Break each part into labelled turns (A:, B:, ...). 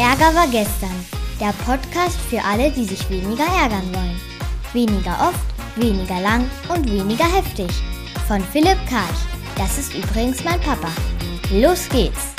A: Ärger war gestern. Der Podcast für alle, die sich weniger ärgern wollen. Weniger oft, weniger lang und weniger heftig. Von Philipp Karch. Das ist übrigens mein Papa. Los geht's!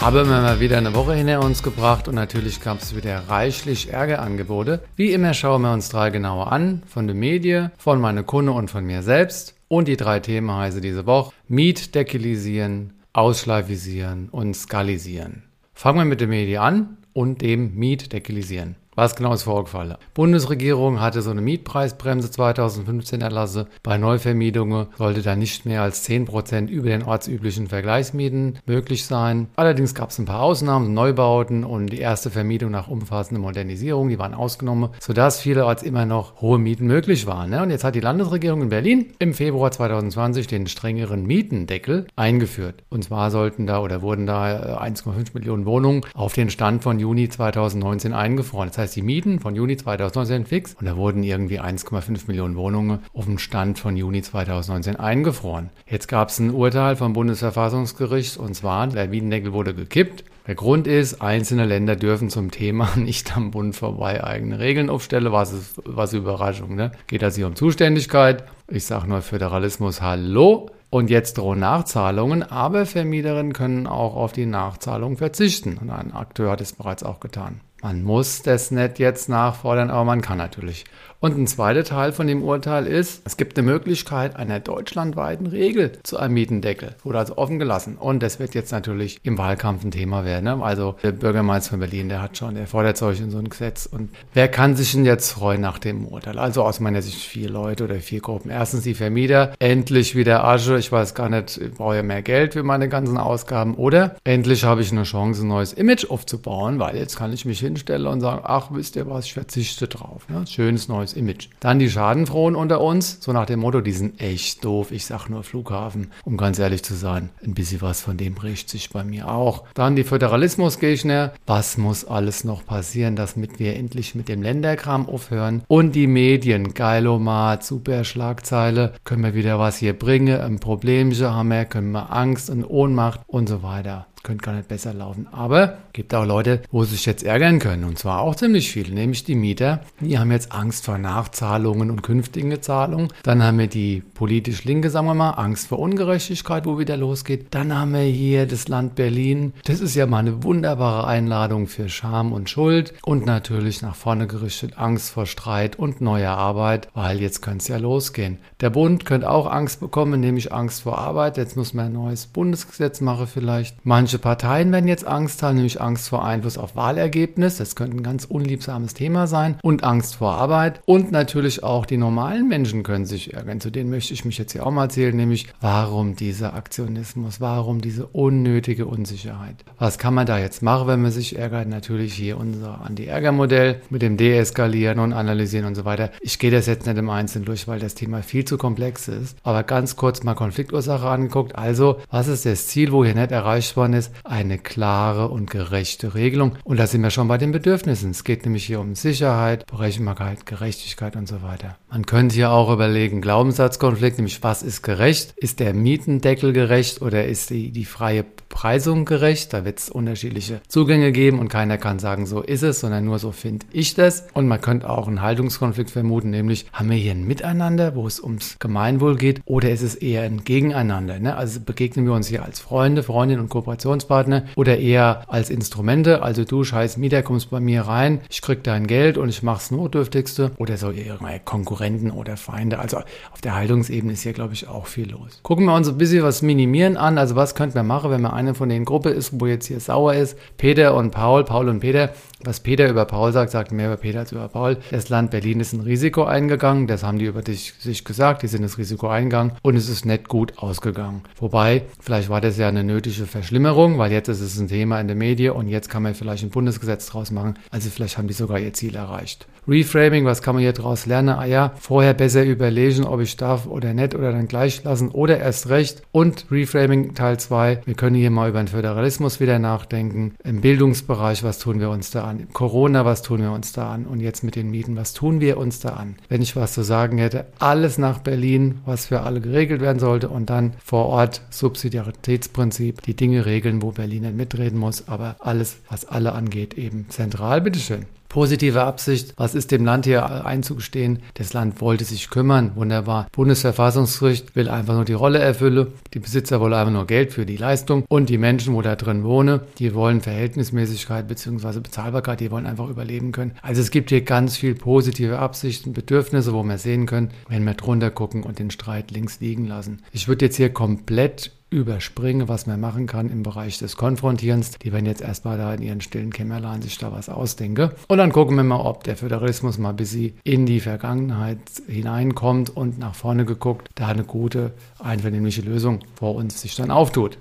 B: Haben wir mal wieder eine Woche hinter uns gebracht und natürlich gab es wieder reichlich Ärgerangebote. Wie immer schauen wir uns drei genauer an, von den Medien, von meiner Kunde und von mir selbst. Und die drei Themen heißen diese Woche Mietdekilisieren, Ausschleifisieren und Skalisieren. Fangen wir mit den Medien an und dem Mietdekilisieren. Was genau ist vorgefallen? Bundesregierung hatte so eine Mietpreisbremse 2015 erlassen. Bei Neuvermietungen sollte da nicht mehr als 10% über den ortsüblichen Vergleichsmieten möglich sein. Allerdings gab es ein paar Ausnahmen, Neubauten und die erste Vermietung nach umfassender Modernisierung, die waren ausgenommen, sodass vielerorts immer noch hohe Mieten möglich waren. Ne? Und jetzt hat die Landesregierung in Berlin im Februar 2020 den strengeren Mietendeckel eingeführt. Und zwar sollten da oder wurden da 1,5 äh, Millionen Wohnungen auf den Stand von Juni 2019 eingefroren. Das heißt, die Mieten von Juni 2019 fix und da wurden irgendwie 1,5 Millionen Wohnungen auf dem Stand von Juni 2019 eingefroren. Jetzt gab es ein Urteil vom Bundesverfassungsgericht und zwar, der Mietendeckel wurde gekippt. Der Grund ist, einzelne Länder dürfen zum Thema nicht am Bund vorbei eigene Regeln aufstellen. Was ist, was Überraschung, ne? Geht also hier um Zuständigkeit. Ich sage nur Föderalismus, hallo. Und jetzt drohen Nachzahlungen, aber Vermieterinnen können auch auf die Nachzahlung verzichten. Und ein Akteur hat es bereits auch getan. Man muss das nicht jetzt nachfordern, aber man kann natürlich. Und ein zweiter Teil von dem Urteil ist, es gibt eine Möglichkeit einer deutschlandweiten Regel zu einem Mietendeckel. Wurde also offen gelassen. Und das wird jetzt natürlich im Wahlkampf ein Thema werden. Ne? Also der Bürgermeister von Berlin, der hat schon, der fordert solch in so ein Gesetz. Und wer kann sich denn jetzt freuen nach dem Urteil? Also aus meiner Sicht vier Leute oder vier Gruppen. Erstens die Vermieter, endlich wieder Asche. Ich weiß gar nicht, ich brauche ja mehr Geld für meine ganzen Ausgaben. Oder endlich habe ich eine Chance, ein neues Image aufzubauen, weil jetzt kann ich mich hinstellen und sagen, ach, wisst ihr was, ich verzichte drauf. Ne? Schönes neues Image. Dann die Schadenfrohen unter uns, so nach dem Motto, die sind echt doof, ich sag nur Flughafen, um ganz ehrlich zu sein, ein bisschen was von dem bricht sich bei mir auch. Dann die Föderalismusgegner, was muss alles noch passieren, damit wir endlich mit dem Länderkram aufhören? Und die Medien, Geilomat, super Schlagzeile, können wir wieder was hier bringen, ein Problemchen haben wir, können wir Angst und Ohnmacht und so weiter könnte gar nicht besser laufen. Aber gibt auch Leute, wo sie sich jetzt ärgern können. Und zwar auch ziemlich viele, nämlich die Mieter. Die haben jetzt Angst vor Nachzahlungen und künftigen Zahlungen. Dann haben wir die politisch Linke, sagen wir mal, Angst vor Ungerechtigkeit, wo wieder losgeht. Dann haben wir hier das Land Berlin. Das ist ja mal eine wunderbare Einladung für Scham und Schuld. Und natürlich nach vorne gerichtet Angst vor Streit und neuer Arbeit, weil jetzt könnte es ja losgehen. Der Bund könnte auch Angst bekommen, nämlich Angst vor Arbeit. Jetzt muss man ein neues Bundesgesetz machen vielleicht. Manche Manche Parteien werden jetzt Angst haben, nämlich Angst vor Einfluss auf Wahlergebnis. Das könnte ein ganz unliebsames Thema sein. Und Angst vor Arbeit. Und natürlich auch die normalen Menschen können sich ärgern. Zu denen möchte ich mich jetzt hier auch mal erzählen, nämlich warum dieser Aktionismus, warum diese unnötige Unsicherheit. Was kann man da jetzt machen, wenn man sich ärgert? Natürlich hier unser Anti-Ärger-Modell mit dem Deeskalieren und Analysieren und so weiter. Ich gehe das jetzt nicht im Einzelnen durch, weil das Thema viel zu komplex ist. Aber ganz kurz mal Konfliktursache angeguckt. Also, was ist das Ziel, wo hier nicht erreicht worden ist? Ist eine klare und gerechte Regelung. Und da sind wir schon bei den Bedürfnissen. Es geht nämlich hier um Sicherheit, Berechenbarkeit, Gerechtigkeit und so weiter. Man könnte hier auch überlegen, Glaubenssatzkonflikt, nämlich was ist gerecht? Ist der Mietendeckel gerecht oder ist die, die freie Preisung gerecht? Da wird es unterschiedliche Zugänge geben und keiner kann sagen, so ist es, sondern nur so finde ich das. Und man könnte auch einen Haltungskonflikt vermuten, nämlich haben wir hier ein Miteinander, wo es ums Gemeinwohl geht, oder ist es eher ein Gegeneinander? Ne? Also begegnen wir uns hier als Freunde, Freundinnen und Kooperation Kooperationspartner oder eher als Instrumente. Also du scheiß Mieter kommst bei mir rein, ich krieg dein Geld und ich mach's Notdürftigste oder so eher Konkurrenten oder Feinde. Also auf der Haltungsebene ist hier, glaube ich, auch viel los. Gucken wir uns ein bisschen was minimieren an. Also was könnten wir machen, wenn man eine von den Gruppe ist, wo jetzt hier sauer ist? Peter und Paul, Paul und Peter. Was Peter über Paul sagt, sagt mehr über Peter als über Paul. Das Land Berlin ist ein Risiko eingegangen. Das haben die über dich, sich gesagt. Die sind das Risiko eingegangen und es ist nicht gut ausgegangen. Wobei, vielleicht war das ja eine nötige Verschlimmerung Regierung, weil jetzt ist es ein Thema in der Medien und jetzt kann man vielleicht ein Bundesgesetz draus machen. Also vielleicht haben die sogar ihr Ziel erreicht. Reframing, was kann man hier draus lernen? Ah ja, vorher besser überlegen, ob ich darf oder nicht oder dann gleich lassen oder erst recht. Und Reframing Teil 2, wir können hier mal über den Föderalismus wieder nachdenken. Im Bildungsbereich, was tun wir uns da an? Corona, was tun wir uns da an? Und jetzt mit den Mieten, was tun wir uns da an? Wenn ich was zu sagen hätte, alles nach Berlin, was für alle geregelt werden sollte und dann vor Ort Subsidiaritätsprinzip, die Dinge regeln, wo Berlin nicht mitreden muss, aber alles, was alle angeht, eben zentral. Bitteschön positive Absicht. Was ist dem Land hier einzugestehen? Das Land wollte sich kümmern. Wunderbar. Bundesverfassungsgericht will einfach nur die Rolle erfüllen. Die Besitzer wollen einfach nur Geld für die Leistung. Und die Menschen, wo da drin wohnen, die wollen Verhältnismäßigkeit bzw. Bezahlbarkeit. Die wollen einfach überleben können. Also es gibt hier ganz viel positive Absichten, Bedürfnisse, wo wir sehen können, wenn wir drunter gucken und den Streit links liegen lassen. Ich würde jetzt hier komplett überspringe, was man machen kann im Bereich des Konfrontierens. Die werden jetzt erstmal da in ihren stillen Kämmerlein sich da was ausdenken. Und dann gucken wir mal, ob der Föderalismus mal bis sie in die Vergangenheit hineinkommt und nach vorne geguckt, da eine gute, einvernehmliche Lösung vor uns sich dann auftut.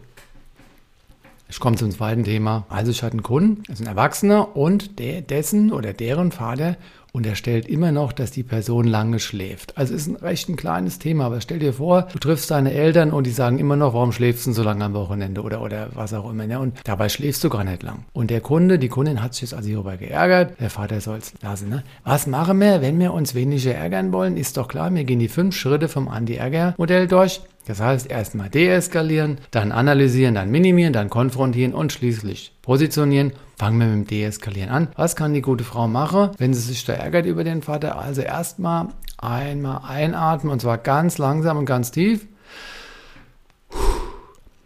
B: Ich komme zum zweiten Thema. Also ich hatte einen Kunden, das ist ein Erwachsener und der, dessen oder deren Vater unterstellt immer noch, dass die Person lange schläft. Also ist ein recht ein kleines Thema, aber stell dir vor, du triffst deine Eltern und die sagen immer noch, warum schläfst du so lange am Wochenende oder, oder was auch immer. Ne? Und dabei schläfst du gar nicht lang. Und der Kunde, die Kundin hat sich jetzt also hierüber geärgert, der Vater soll es lassen. Ne? Was machen wir, wenn wir uns weniger ärgern wollen? Ist doch klar, wir gehen die fünf Schritte vom Anti-Ärger-Modell durch. Das heißt, erstmal deeskalieren, dann analysieren, dann minimieren, dann konfrontieren und schließlich positionieren. Fangen wir mit dem Deeskalieren an. Was kann die gute Frau machen, wenn sie sich da ärgert über den Vater? Also erstmal einmal einatmen und zwar ganz langsam und ganz tief.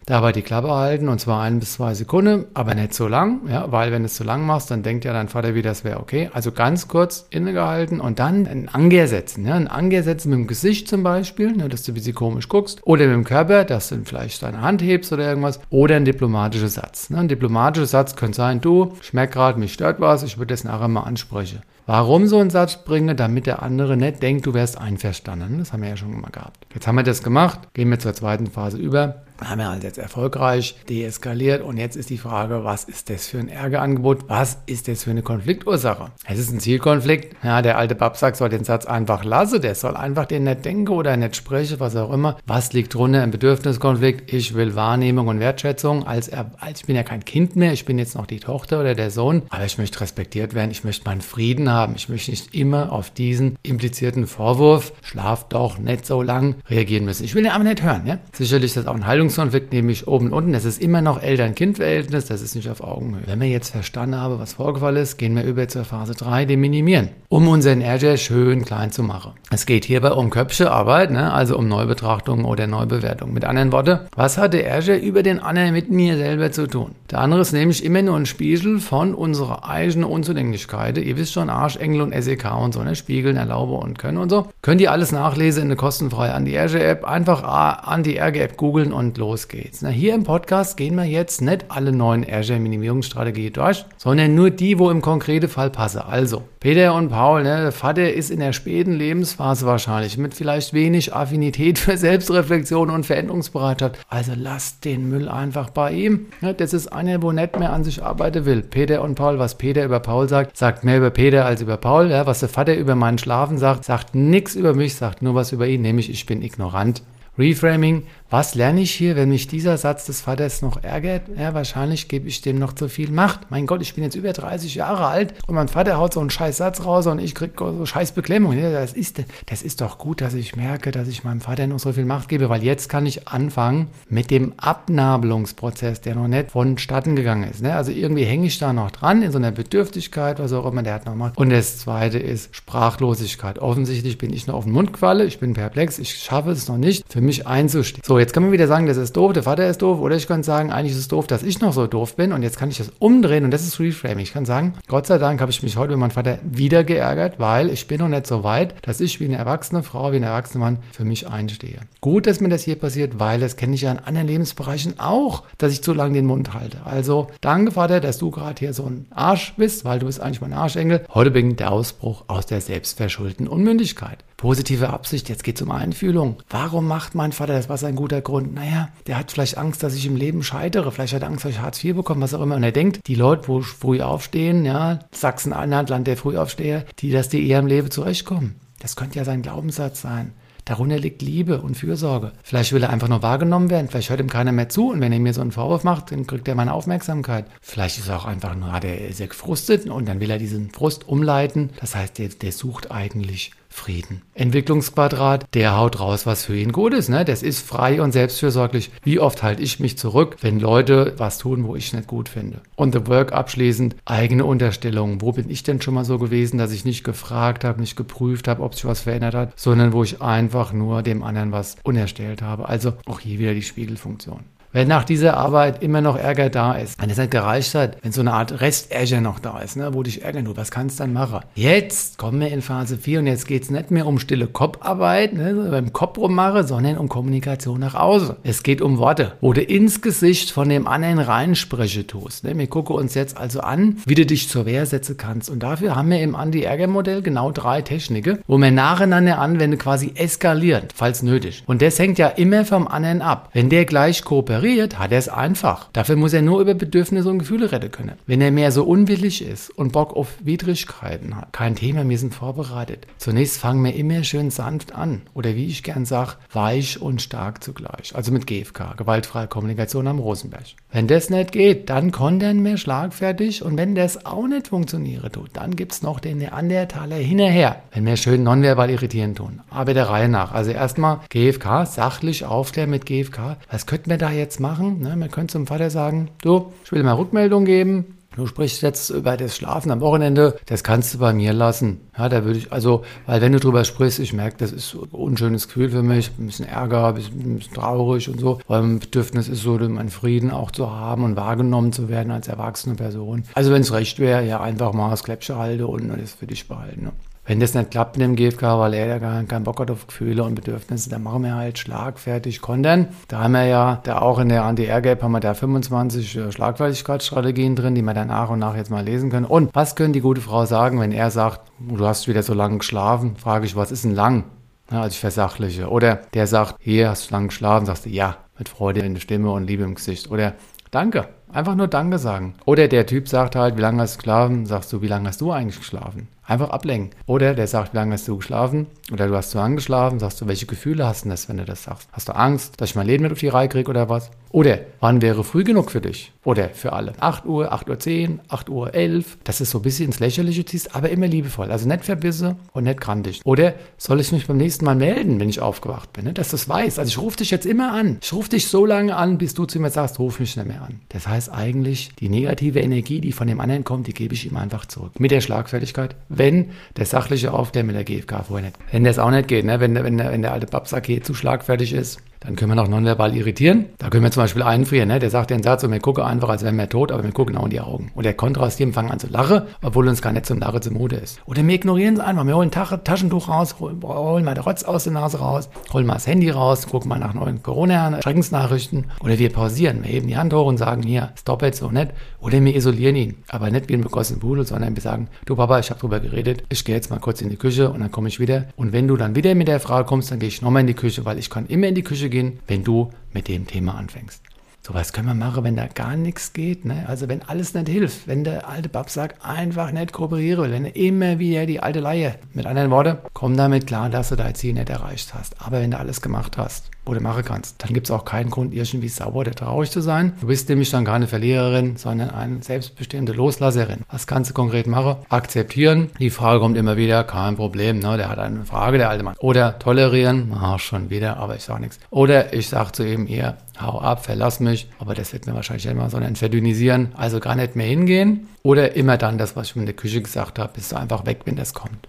B: Dabei die Klappe halten und zwar ein bis zwei Sekunden, aber nicht so lang, ja, weil wenn du es zu lang machst, dann denkt ja dein Vater wieder, das wäre okay. Also ganz kurz innegehalten und dann ein Anger setzen. Ja, ein Anger setzen mit dem Gesicht zum Beispiel, ne, dass du ein bisschen komisch guckst, oder mit dem Körper, dass du vielleicht deine Hand hebst oder irgendwas, oder ein diplomatischer Satz. Ne, ein diplomatischer Satz könnte sein, du, ich merke gerade, mich stört was, ich würde das nachher mal ansprechen. Warum so einen Satz bringe, damit der andere nicht denkt, du wärst einverstanden. Das haben wir ja schon mal gehabt. Jetzt haben wir das gemacht, gehen wir zur zweiten Phase über haben wir halt jetzt erfolgreich deeskaliert und jetzt ist die Frage, was ist das für ein Ärgerangebot? Was ist das für eine Konfliktursache? Es ist ein Zielkonflikt. Ja, der alte Babsack soll den Satz einfach lassen, der soll einfach den nicht denken oder nicht sprechen, was auch immer. Was liegt drunter im Bedürfniskonflikt? Ich will Wahrnehmung und Wertschätzung. Als, als ich bin ja kein Kind mehr, ich bin jetzt noch die Tochter oder der Sohn, aber ich möchte respektiert werden, ich möchte meinen Frieden haben, ich möchte nicht immer auf diesen implizierten Vorwurf, schlaf doch nicht so lang, reagieren müssen. Ich will den aber nicht hören. Ja? Sicherlich ist das auch ein Haltung Beziehungskonflikt, nämlich oben und unten. Das ist immer noch Eltern-Kind-Verhältnis, das ist nicht auf Augenhöhe. Wenn wir jetzt verstanden haben, was vorgefallen ist, gehen wir über zur Phase 3, dem Minimieren, um unseren Ärger schön klein zu machen. Es geht hierbei um Köpfchearbeit, ne? also um Neubetrachtung oder Neubewertung. Mit anderen Worten, was hat der Ärger über den anderen mit mir selber zu tun? Der andere ist nämlich immer nur ein Spiegel von unserer eigenen Unzulänglichkeit. Ihr wisst schon, Arsch, Engel und SEK und so, ne? Spiegeln, Erlaube und Können und so. Könnt ihr alles nachlesen in der kostenfreien Anti-Ärger-App. Einfach Anti-Ärger-App googeln und los geht's. Na, hier im Podcast gehen wir jetzt nicht alle neuen Azure-Minimierungsstrategien durch, sondern nur die, wo im konkreten Fall passen. Also, Peter und Paul, ne, der Vater ist in der späten Lebensphase wahrscheinlich mit vielleicht wenig Affinität für Selbstreflexion und Veränderungsbereitschaft. Also lasst den Müll einfach bei ihm. Ja, das ist einer, wo nicht mehr an sich arbeiten will. Peter und Paul, was Peter über Paul sagt, sagt mehr über Peter als über Paul. Ja, was der Vater über meinen Schlafen sagt, sagt nichts über mich, sagt nur was über ihn, nämlich ich bin ignorant. Reframing was lerne ich hier, wenn mich dieser Satz des Vaters noch ärgert? Ja, wahrscheinlich gebe ich dem noch zu viel Macht. Mein Gott, ich bin jetzt über 30 Jahre alt und mein Vater haut so einen scheiß Satz raus und ich kriege so scheiß Beklemmung. Das, ist, das ist doch gut, dass ich merke, dass ich meinem Vater noch so viel Macht gebe, weil jetzt kann ich anfangen mit dem Abnabelungsprozess, der noch nicht vonstatten gegangen ist. Ne? Also irgendwie hänge ich da noch dran in so einer Bedürftigkeit, was auch immer der hat noch gemacht. Und das zweite ist Sprachlosigkeit. Offensichtlich bin ich noch auf dem Mundqualle, ich bin perplex, ich schaffe es noch nicht, für mich einzustehen. So, jetzt kann man wieder sagen, das ist doof, der Vater ist doof, oder ich kann sagen, eigentlich ist es doof, dass ich noch so doof bin und jetzt kann ich das umdrehen und das ist Reframing. Ich kann sagen, Gott sei Dank habe ich mich heute mit meinem Vater wieder geärgert, weil ich bin noch nicht so weit, dass ich wie eine erwachsene Frau, wie ein erwachsener Mann für mich einstehe. Gut, dass mir das hier passiert, weil das kenne ich ja in anderen Lebensbereichen auch, dass ich zu lange den Mund halte. Also danke, Vater, dass du gerade hier so ein Arsch bist, weil du bist eigentlich mein Arschengel. Heute beginnt der Ausbruch aus der selbstverschuldeten Unmündigkeit. Positive Absicht, jetzt geht es um Einfühlung. Warum macht mein Vater das? Was ist ein guter Grund? Naja, der hat vielleicht Angst, dass ich im Leben scheitere. Vielleicht hat er Angst, dass ich Hartz IV bekomme, was auch immer. Und er denkt, die Leute, wo früh aufstehen, ja, Sachsen-Anhalt, Land der Frühaufsteher, die, dass die eher im Leben zurechtkommen. Das könnte ja sein Glaubenssatz sein. Darunter liegt Liebe und Fürsorge. Vielleicht will er einfach nur wahrgenommen werden, vielleicht hört ihm keiner mehr zu und wenn er mir so einen Vorwurf macht, dann kriegt er meine Aufmerksamkeit. Vielleicht ist er auch einfach nur, hat er sehr gefrustet und dann will er diesen Frust umleiten. Das heißt, der, der sucht eigentlich Frieden. Entwicklungsquadrat, der haut raus, was für ihn gut ist. Ne? Das ist frei und selbstfürsorglich. Wie oft halte ich mich zurück, wenn Leute was tun, wo ich nicht gut finde? Und The Work abschließend, eigene Unterstellungen. Wo bin ich denn schon mal so gewesen, dass ich nicht gefragt habe, nicht geprüft habe, ob sich was verändert hat, sondern wo ich einfach nur dem anderen was unerstellt habe. Also auch hier wieder die Spiegelfunktion. Wenn nach dieser Arbeit immer noch Ärger da ist, wenn es nicht gereicht hat, wenn so eine Art Restärger noch da ist, ne, wo dich ärgern, du, was kannst du dann machen? Jetzt kommen wir in Phase 4 und jetzt geht es nicht mehr um stille Kopfarbeit, ne, beim Kopf rummache, sondern um Kommunikation nach außen. Es geht um Worte, wo du ins Gesicht von dem anderen reinspreche tust. Ne? Wir gucken uns jetzt also an, wie du dich zur Wehr setzen kannst. Und dafür haben wir im Anti-Ärger-Modell genau drei Techniken, wo wir nacheinander anwenden, quasi eskalieren, falls nötig. Und das hängt ja immer vom anderen ab. Wenn der gleich kooperiert, toleriert, hat er es einfach. Dafür muss er nur über Bedürfnisse und Gefühle reden können. Wenn er mehr so unwillig ist und Bock auf Widrigkeiten hat, kein Thema, wir sind vorbereitet. Zunächst fangen wir immer schön sanft an. Oder wie ich gern sage, weich und stark zugleich. Also mit GFK, gewaltfreie Kommunikation am Rosenberg. Wenn das nicht geht, dann kontern wir schlagfertig und wenn das auch nicht funktionieren tut, dann gibt es noch den Neandertaler hinterher, wenn wir schön nonverbal irritieren tun. Aber der Reihe nach. Also erstmal GFK, sachlich aufklären mit GFK. Was könnten wir da jetzt jetzt machen. Ne? Man könnte zum Vater sagen, du, ich will mal Rückmeldung geben. Du sprichst jetzt über das Schlafen am Wochenende, das kannst du bei mir lassen. Ja, da würde ich, also, weil wenn du drüber sprichst, ich merke, das ist ein unschönes Gefühl für mich, ein bisschen Ärger, ein bisschen, ein bisschen traurig und so. Weil ein Bedürfnis ist so, meinen Frieden auch zu haben und wahrgenommen zu werden als erwachsene Person. Also wenn es recht wäre, ja, einfach mal das Kläppchen halte und das für dich behalten. Ne? Wenn das nicht klappt mit dem GFK, weil er ja gar keinen Bock hat auf Gefühle und Bedürfnisse, dann machen wir halt schlagfertig Kontern. Da haben wir ja, da auch in der Anti-Air-Gap haben wir da 25 äh, Schlagfertigkeitsstrategien drin, die wir dann nach und nach jetzt mal lesen können. Und was könnte die gute Frau sagen, wenn er sagt, du hast wieder so lange geschlafen? Frage ich, was ist denn lang? Ja, also ich versachliche. Oder der sagt, hier hast du lange geschlafen, sagst du, ja, mit Freude in der Stimme und Liebe im Gesicht. Oder danke, einfach nur Danke sagen. Oder der Typ sagt halt, wie lange hast du geschlafen? Sagst du, wie lange hast du eigentlich geschlafen? Einfach ablenken. Oder der sagt, wie lange hast du geschlafen? Oder du hast zu angeschlafen. Sagst du, welche Gefühle hast du das, wenn du das sagst? Hast du Angst, dass ich mein Leben nicht auf die Reihe kriege oder was? Oder wann wäre früh genug für dich? Oder für alle? 8 Uhr, 8 Uhr 10, 8 Uhr 11. Das ist so ein bisschen ins Lächerliche ziehst, aber immer liebevoll. Also nicht verbisse und nicht grantig. Oder soll ich mich beim nächsten Mal melden, wenn ich aufgewacht bin? Ne? Dass du es weißt. Also ich rufe dich jetzt immer an. Ich rufe dich so lange an, bis du zu mir sagst, ruf mich nicht mehr an. Das heißt eigentlich, die negative Energie, die von dem anderen kommt, die gebe ich ihm einfach zurück. Mit der Schlagfertigkeit wenn der sachliche Aufklär mit der GfK vorher nicht. Wenn das auch nicht geht, ne? wenn, wenn, der, wenn der alte Babsack hier zu schlagfertig ist, dann können wir noch nonverbal irritieren. Da können wir zum Beispiel einfrieren. Ne? Der sagt den Satz und wir gucken einfach, als wären wir tot, aber wir gucken genau in die Augen. Und der kontrastiert fangen an zu lachen, obwohl uns gar nicht zum Lachen zumute ist. Oder wir ignorieren es einfach. Wir holen ein Taschentuch raus, holen, mal den Rotz aus der Nase raus, holen mal das Handy raus, gucken mal nach neuen Corona-Schreckensnachrichten. Oder wir pausieren. Wir heben die Hand hoch und sagen, hier, stop jetzt so nicht. Oder wir isolieren ihn. Aber nicht wie ein begossenen Pudel, sondern wir sagen, du Papa, ich habe drüber geredet, ich gehe jetzt mal kurz in die Küche und dann komme ich wieder. Und wenn du dann wieder mit der Frage kommst, dann gehe ich nochmal in die Küche, weil ich kann immer in die Küche gehen, wenn du mit dem Thema anfängst. So was können wir machen, wenn da gar nichts geht. Ne? Also wenn alles nicht hilft, wenn der alte Babsack einfach nicht kooperieren will, wenn er immer wieder die alte Leihe. Mit anderen Worten, komm damit klar, dass du dein Ziel nicht erreicht hast. Aber wenn du alles gemacht hast, du machen kannst, dann gibt es auch keinen Grund, irgendwie sauer oder traurig zu sein. Du bist nämlich dann keine Verliererin, sondern eine selbstbestimmte Loslasserin. Was kannst du konkret machen? Akzeptieren. Die Frage kommt immer wieder, kein Problem, ne? der hat eine Frage, der alte Mann. Oder tolerieren, ah, schon wieder, aber ich sage nichts. Oder ich sage zu ihm, ihr, hau ab, verlass mich. Aber das wird mir wahrscheinlich mal, sondern verdünnisieren. Also gar nicht mehr hingehen. Oder immer dann das, was ich in der Küche gesagt habe, bist du einfach weg, wenn das kommt.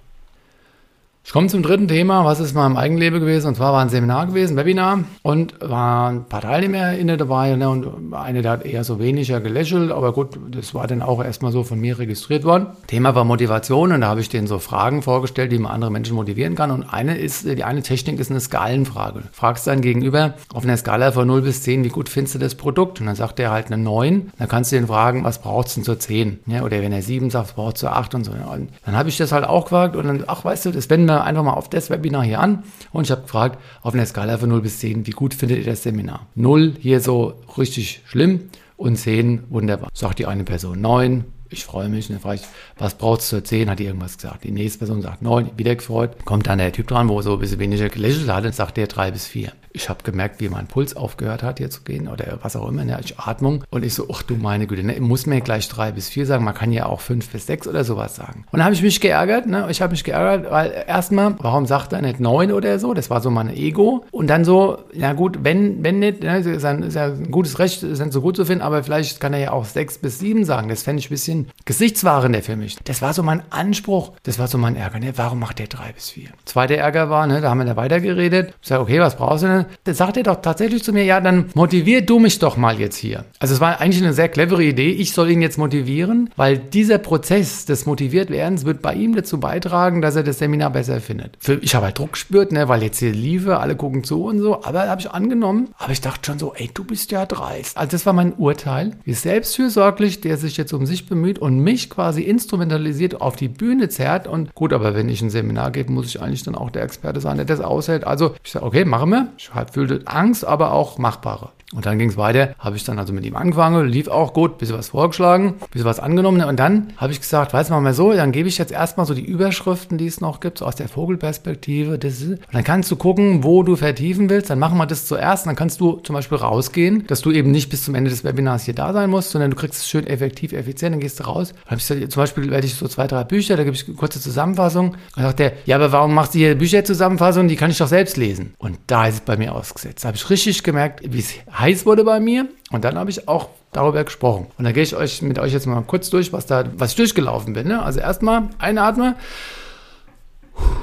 B: Ich komme zum dritten Thema, was ist mal im Eigenleben gewesen? Und zwar war ein Seminar gewesen, Webinar und waren ein paar Teilnehmer dabei ne, und eine, der hat eher so weniger gelächelt, aber gut, das war dann auch erstmal so von mir registriert worden. Thema war Motivation und da habe ich denen so Fragen vorgestellt, wie man andere Menschen motivieren kann und eine ist, die eine Technik ist eine Skalenfrage. Du fragst dann gegenüber auf einer Skala von 0 bis 10, wie gut findest du das Produkt? Und dann sagt er halt eine 9, dann kannst du ihn fragen, was brauchst du denn zur 10? Ja, oder wenn er 7 sagt, brauchst du 8 und so. Und dann habe ich das halt auch gefragt und dann, ach weißt du, das wenn wir einfach mal auf das Webinar hier an. Und ich habe gefragt, auf einer Skala von 0 bis 10, wie gut findet ihr das Seminar? 0 hier so richtig schlimm und 10 wunderbar. Sagt die eine Person 9, ich freue mich. Und dann frage ich, was brauchst du zu 10? Hat die irgendwas gesagt. Die nächste Person sagt 9, wieder gefreut. Kommt dann der Typ dran, wo so ein bisschen weniger gelächelt hat, dann sagt der 3 bis 4 ich habe gemerkt, wie mein Puls aufgehört hat, hier zu gehen oder was auch immer, ne? ich Atmung. Und ich so, ach du meine Güte, ne? muss mir gleich drei bis vier sagen, man kann ja auch fünf bis sechs oder sowas sagen. Und dann habe ich mich geärgert, ne? ich habe mich geärgert, weil erstmal, warum sagt er nicht neun oder so? Das war so mein Ego. Und dann so, ja gut, wenn, wenn nicht, ne? ist, ein, ist ja ein gutes Recht, nicht so gut zu finden, aber vielleicht kann er ja auch sechs bis sieben sagen. Das fände ich ein bisschen gesichtswahrender für mich. Das war so mein Anspruch, das war so mein Ärger. Ne? Warum macht der drei bis vier? Zweiter Ärger war, ne? da haben wir da weitergeredet. Ich sage, okay, was brauchst du denn? Dann sagt er doch tatsächlich zu mir, ja, dann motivier du mich doch mal jetzt hier. Also es war eigentlich eine sehr clevere Idee. Ich soll ihn jetzt motivieren, weil dieser Prozess des Motiviertwerdens wird bei ihm dazu beitragen, dass er das Seminar besser findet. Für, ich habe halt Druck gespürt, ne, weil jetzt hier liebe, alle gucken zu und so, aber habe ich angenommen. Aber ich dachte schon so, ey, du bist ja dreist. Also das war mein Urteil. Wie selbstfürsorglich, der sich jetzt um sich bemüht und mich quasi instrumentalisiert auf die Bühne zerrt. Und gut, aber wenn ich ein Seminar gebe, muss ich eigentlich dann auch der Experte sein, der das aushält. Also ich sage, okay, machen wir. Ich fühlte Angst, aber auch machbare. Und dann ging es weiter, habe ich dann also mit ihm angefangen, lief auch gut, bisschen was vorgeschlagen, bisschen was angenommen. Und dann habe ich gesagt, weiß mal mal so, dann gebe ich jetzt erstmal so die Überschriften, die es noch gibt, so aus der Vogelperspektive. Das und dann kannst du gucken, wo du vertiefen willst. Dann machen wir das zuerst. Dann kannst du zum Beispiel rausgehen, dass du eben nicht bis zum Ende des Webinars hier da sein musst, sondern du kriegst es schön effektiv, effizient, dann gehst du raus. Dann habe ich gesagt, zum Beispiel werde ich so zwei, drei Bücher, da gebe ich eine kurze Zusammenfassung. Dann sagt der, ja, aber warum machst du hier Bücherzusammenfassung? Die kann ich doch selbst lesen. Und da ist es bei mir ausgesetzt. Da habe ich richtig gemerkt, wie es heiß wurde bei mir. Und dann habe ich auch darüber gesprochen. Und da gehe ich euch mit euch jetzt mal kurz durch, was da, was ich durchgelaufen bin. Ne? Also erstmal einatmen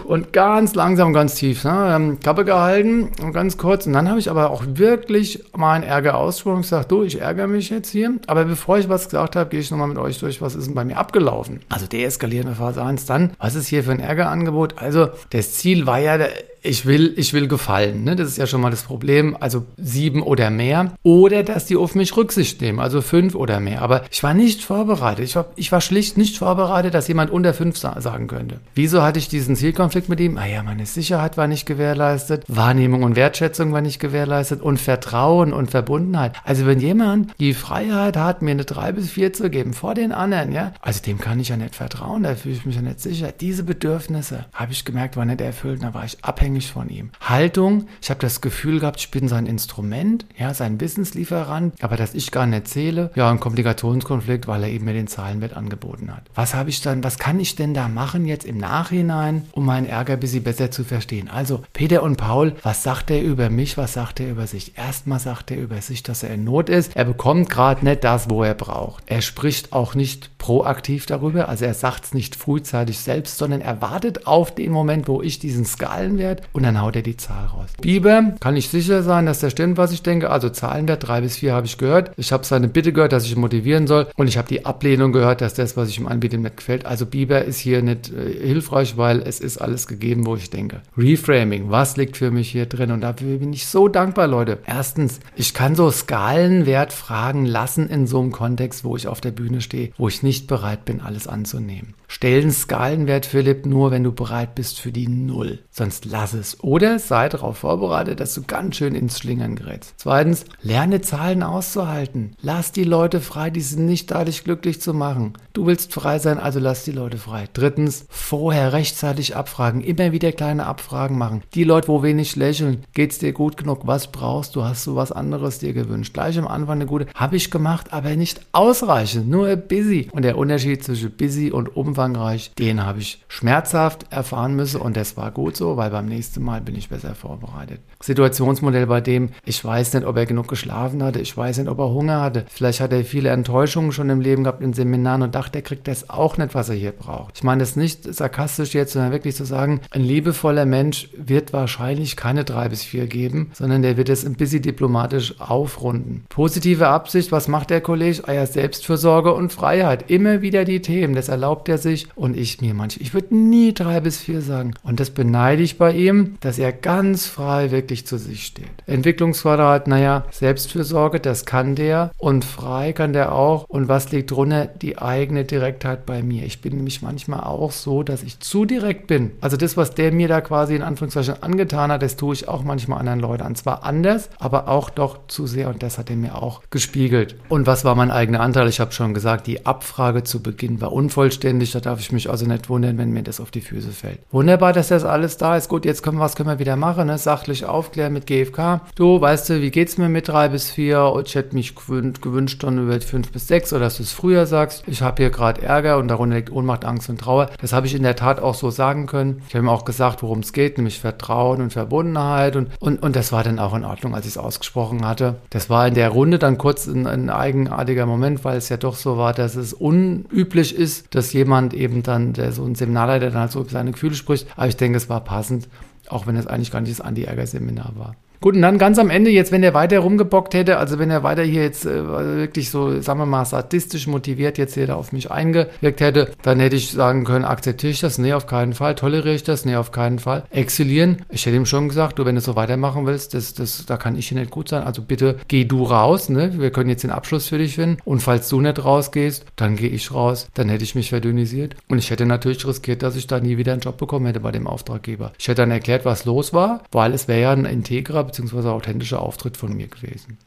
B: und ganz langsam, ganz tief, ne? Ähm, Kappe gehalten und ganz kurz. Und dann habe ich aber auch wirklich meinen Ärger ausgesprochen. Ich sage, du, ich ärgere mich jetzt hier. Aber bevor ich was gesagt habe, gehe ich nochmal mit euch durch, was ist denn bei mir abgelaufen. Also deeskalierende Phase 1. Dann, was ist hier für ein Ärgerangebot? Also das Ziel war ja, ich will, ich will gefallen. Ne? Das ist ja schon mal das Problem. Also sieben oder mehr. Oder dass die auf mich Rücksicht nehmen. Also fünf oder mehr. Aber ich war nicht vorbereitet. Ich war, ich war schlicht nicht vorbereitet, dass jemand unter fünf sa sagen könnte. Wieso hatte ich diesen Zielkonflikt mit ihm? Ah ja, meine Sicherheit war nicht gewährleistet. Wahrnehmung und Wertschätzung war nicht gewährleistet. Und Vertrauen und Verbundenheit. Also wenn jemand die Freiheit hat, mir eine drei bis vier zu geben vor den anderen, ja, also dem kann ich ja nicht vertrauen. Da fühle ich mich ja nicht sicher. Diese Bedürfnisse habe ich gemerkt, waren nicht erfüllt. Da war ich abhängig abhängig von ihm. Haltung, ich habe das Gefühl gehabt, ich bin sein Instrument, ja, sein Wissenslieferant, aber dass ich gar nicht zähle, ja, ein Komplikationskonflikt, weil er eben mir den Zahlenwert angeboten hat. Was habe ich dann, was kann ich denn da machen jetzt im Nachhinein, um meinen Ärger ein bisschen besser zu verstehen? Also, Peter und Paul, was sagt er über mich, was sagt er über sich? Erstmal sagt er über sich, dass er in Not ist. Er bekommt gerade nicht das, wo er braucht. Er spricht auch nicht proaktiv darüber, also er sagt es nicht frühzeitig selbst, sondern er wartet auf den Moment, wo ich diesen Skalenwert und dann haut er die Zahl raus. Biber, kann ich sicher sein, dass der stimmt, was ich denke. Also Zahlenwert 3 bis 4 habe ich gehört. Ich habe seine Bitte gehört, dass ich ihn motivieren soll. Und ich habe die Ablehnung gehört, dass das, was ich ihm anbiete, nicht gefällt. Also Biber ist hier nicht äh, hilfreich, weil es ist alles gegeben, wo ich denke. Reframing, was liegt für mich hier drin? Und dafür bin ich so dankbar, Leute. Erstens, ich kann so Skalenwert fragen lassen in so einem Kontext, wo ich auf der Bühne stehe, wo ich nicht bereit bin, alles anzunehmen. Stellen Skalenwert, Philipp, nur wenn du bereit bist für die Null. Sonst lass es. Oder sei darauf vorbereitet, dass du ganz schön ins Schlingern gerätst. Zweitens, lerne Zahlen auszuhalten. Lass die Leute frei, die sind nicht da, dich glücklich zu machen. Du willst frei sein, also lass die Leute frei. Drittens, vorher rechtzeitig abfragen. Immer wieder kleine Abfragen machen. Die Leute, wo wenig lächeln, geht's dir gut genug? Was brauchst du? Hast du was anderes dir gewünscht? Gleich am Anfang eine gute, habe ich gemacht, aber nicht ausreichend, nur busy. Und der Unterschied zwischen busy und umfangreich, den habe ich schmerzhaft erfahren müssen und das war gut so, weil beim nächsten Mal bin ich besser vorbereitet. Situationsmodell bei dem, ich weiß nicht, ob er genug geschlafen hatte, ich weiß nicht, ob er Hunger hatte. Vielleicht hat er viele Enttäuschungen schon im Leben gehabt in Seminaren und dachte, er kriegt das auch nicht, was er hier braucht. Ich meine das nicht sarkastisch jetzt, sondern wirklich zu sagen, ein liebevoller Mensch wird wahrscheinlich keine drei bis vier geben, sondern der wird es ein bisschen diplomatisch aufrunden. Positive Absicht, was macht der Kollege? Ah Selbstfürsorge und Freiheit. Immer wieder die Themen. Das erlaubt er sich und ich mir manchmal, ich würde nie drei bis vier sagen. Und das beneide ich bei ihm, dass er ganz frei wirklich zu sich steht. Entwicklungsquadrat, naja, Selbstfürsorge, das kann der und frei kann der auch. Und was liegt drunter? Die eigene Direktheit bei mir. Ich bin nämlich manchmal auch so, dass ich zu direkt bin. Also das, was der mir da quasi in Anführungszeichen angetan hat, das tue ich auch manchmal anderen Leuten an. Zwar anders, aber auch doch zu sehr und das hat er mir auch gespiegelt. Und was war mein eigener Anteil? Ich habe schon gesagt, die Abfrage zu Beginn war unvollständig. Da darf ich mich also nicht wundern, wenn mir das auf die Füße fällt. Wunderbar, dass das alles da ist. Gut, jetzt können wir, was können wir wieder machen? Ne? Sachlich aufklären mit GFK. Du, weißt du, wie geht's mir mit drei bis vier? Ich hätte mich gewünscht, gewünscht dann über fünf bis sechs oder dass du es früher sagst. Ich habe hier gerade Ärger und darunter liegt Ohnmacht, Angst und Trauer. Das habe ich in der Tat auch so sagen können. Ich habe ihm auch gesagt, worum es geht, nämlich Vertrauen und Verbundenheit. Und, und, und das war dann auch in Ordnung, als ich es ausgesprochen hatte. Das war in der Runde dann kurz ein, ein eigenartiger Moment, weil es ja doch so war, dass es unüblich ist, dass jemand eben dann, der so ein Seminarleiter dann halt so über seine Gefühle spricht. Aber ich denke, es war passend, auch wenn es eigentlich gar nicht das Anti-Ärger-Seminar war. Gut, und dann ganz am Ende, jetzt, wenn er weiter rumgebockt hätte, also wenn er weiter hier jetzt äh, wirklich so, sagen wir mal, sadistisch motiviert jetzt hier da auf mich eingewirkt hätte, dann hätte ich sagen können, akzeptiere ich das? Nee, auf keinen Fall. Toleriere ich das? Nee, auf keinen Fall. Exilieren? Ich hätte ihm schon gesagt, du, wenn du so weitermachen willst, das, das, da kann ich hier nicht gut sein. Also bitte geh du raus, ne? Wir können jetzt den Abschluss für dich finden. Und falls du nicht rausgehst, dann gehe ich raus. Dann hätte ich mich verdünnisiert. Und ich hätte natürlich riskiert, dass ich da nie wieder einen Job bekommen hätte bei dem Auftraggeber. Ich hätte dann erklärt, was los war, weil es wäre ja ein integrer bzw. authentischer Auftritt von mir gewesen.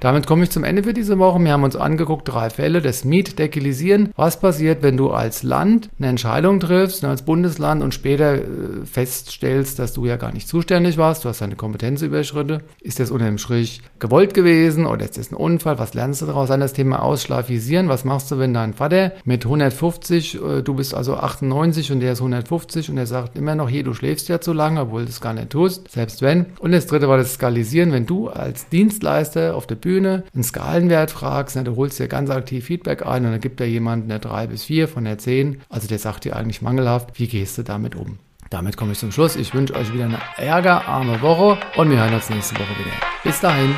B: Damit komme ich zum Ende für diese Woche. Wir haben uns angeguckt, drei Fälle des Mietdekilisieren. Was passiert, wenn du als Land eine Entscheidung triffst, als Bundesland und später äh, feststellst, dass du ja gar nicht zuständig warst, du hast deine Kompetenz überschritten. Ist das unter dem Strich gewollt gewesen oder ist das ein Unfall? Was lernst du daraus? An das Thema Ausschlafisieren. Was machst du, wenn dein Vater mit 150, äh, du bist also 98 und der ist 150 und er sagt immer noch, hier, du schläfst ja zu lange, obwohl du es gar nicht tust, selbst wenn. Und das dritte war das Skalisieren, wenn du als Dienstleister auf der Bühne Bühne einen Skalenwert fragst, ne, du holst dir ganz aktiv Feedback ein und dann gibt dir jemand eine 3 bis 4 von der 10. Also der sagt dir eigentlich mangelhaft, wie gehst du damit um? Damit komme ich zum Schluss. Ich wünsche euch wieder eine ärgerarme Woche und wir hören uns nächste Woche wieder. Bis dahin.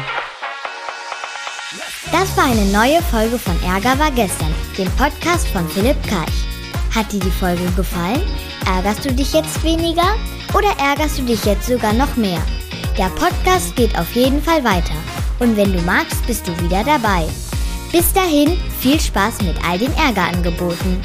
A: Das war eine neue Folge von Ärger war gestern, dem Podcast von Philipp Karch. Hat dir die Folge gefallen? Ärgerst du dich jetzt weniger oder ärgerst du dich jetzt sogar noch mehr? Der Podcast geht auf jeden Fall weiter. Und wenn du magst, bist du wieder dabei. Bis dahin, viel Spaß mit all den Ärgerangeboten.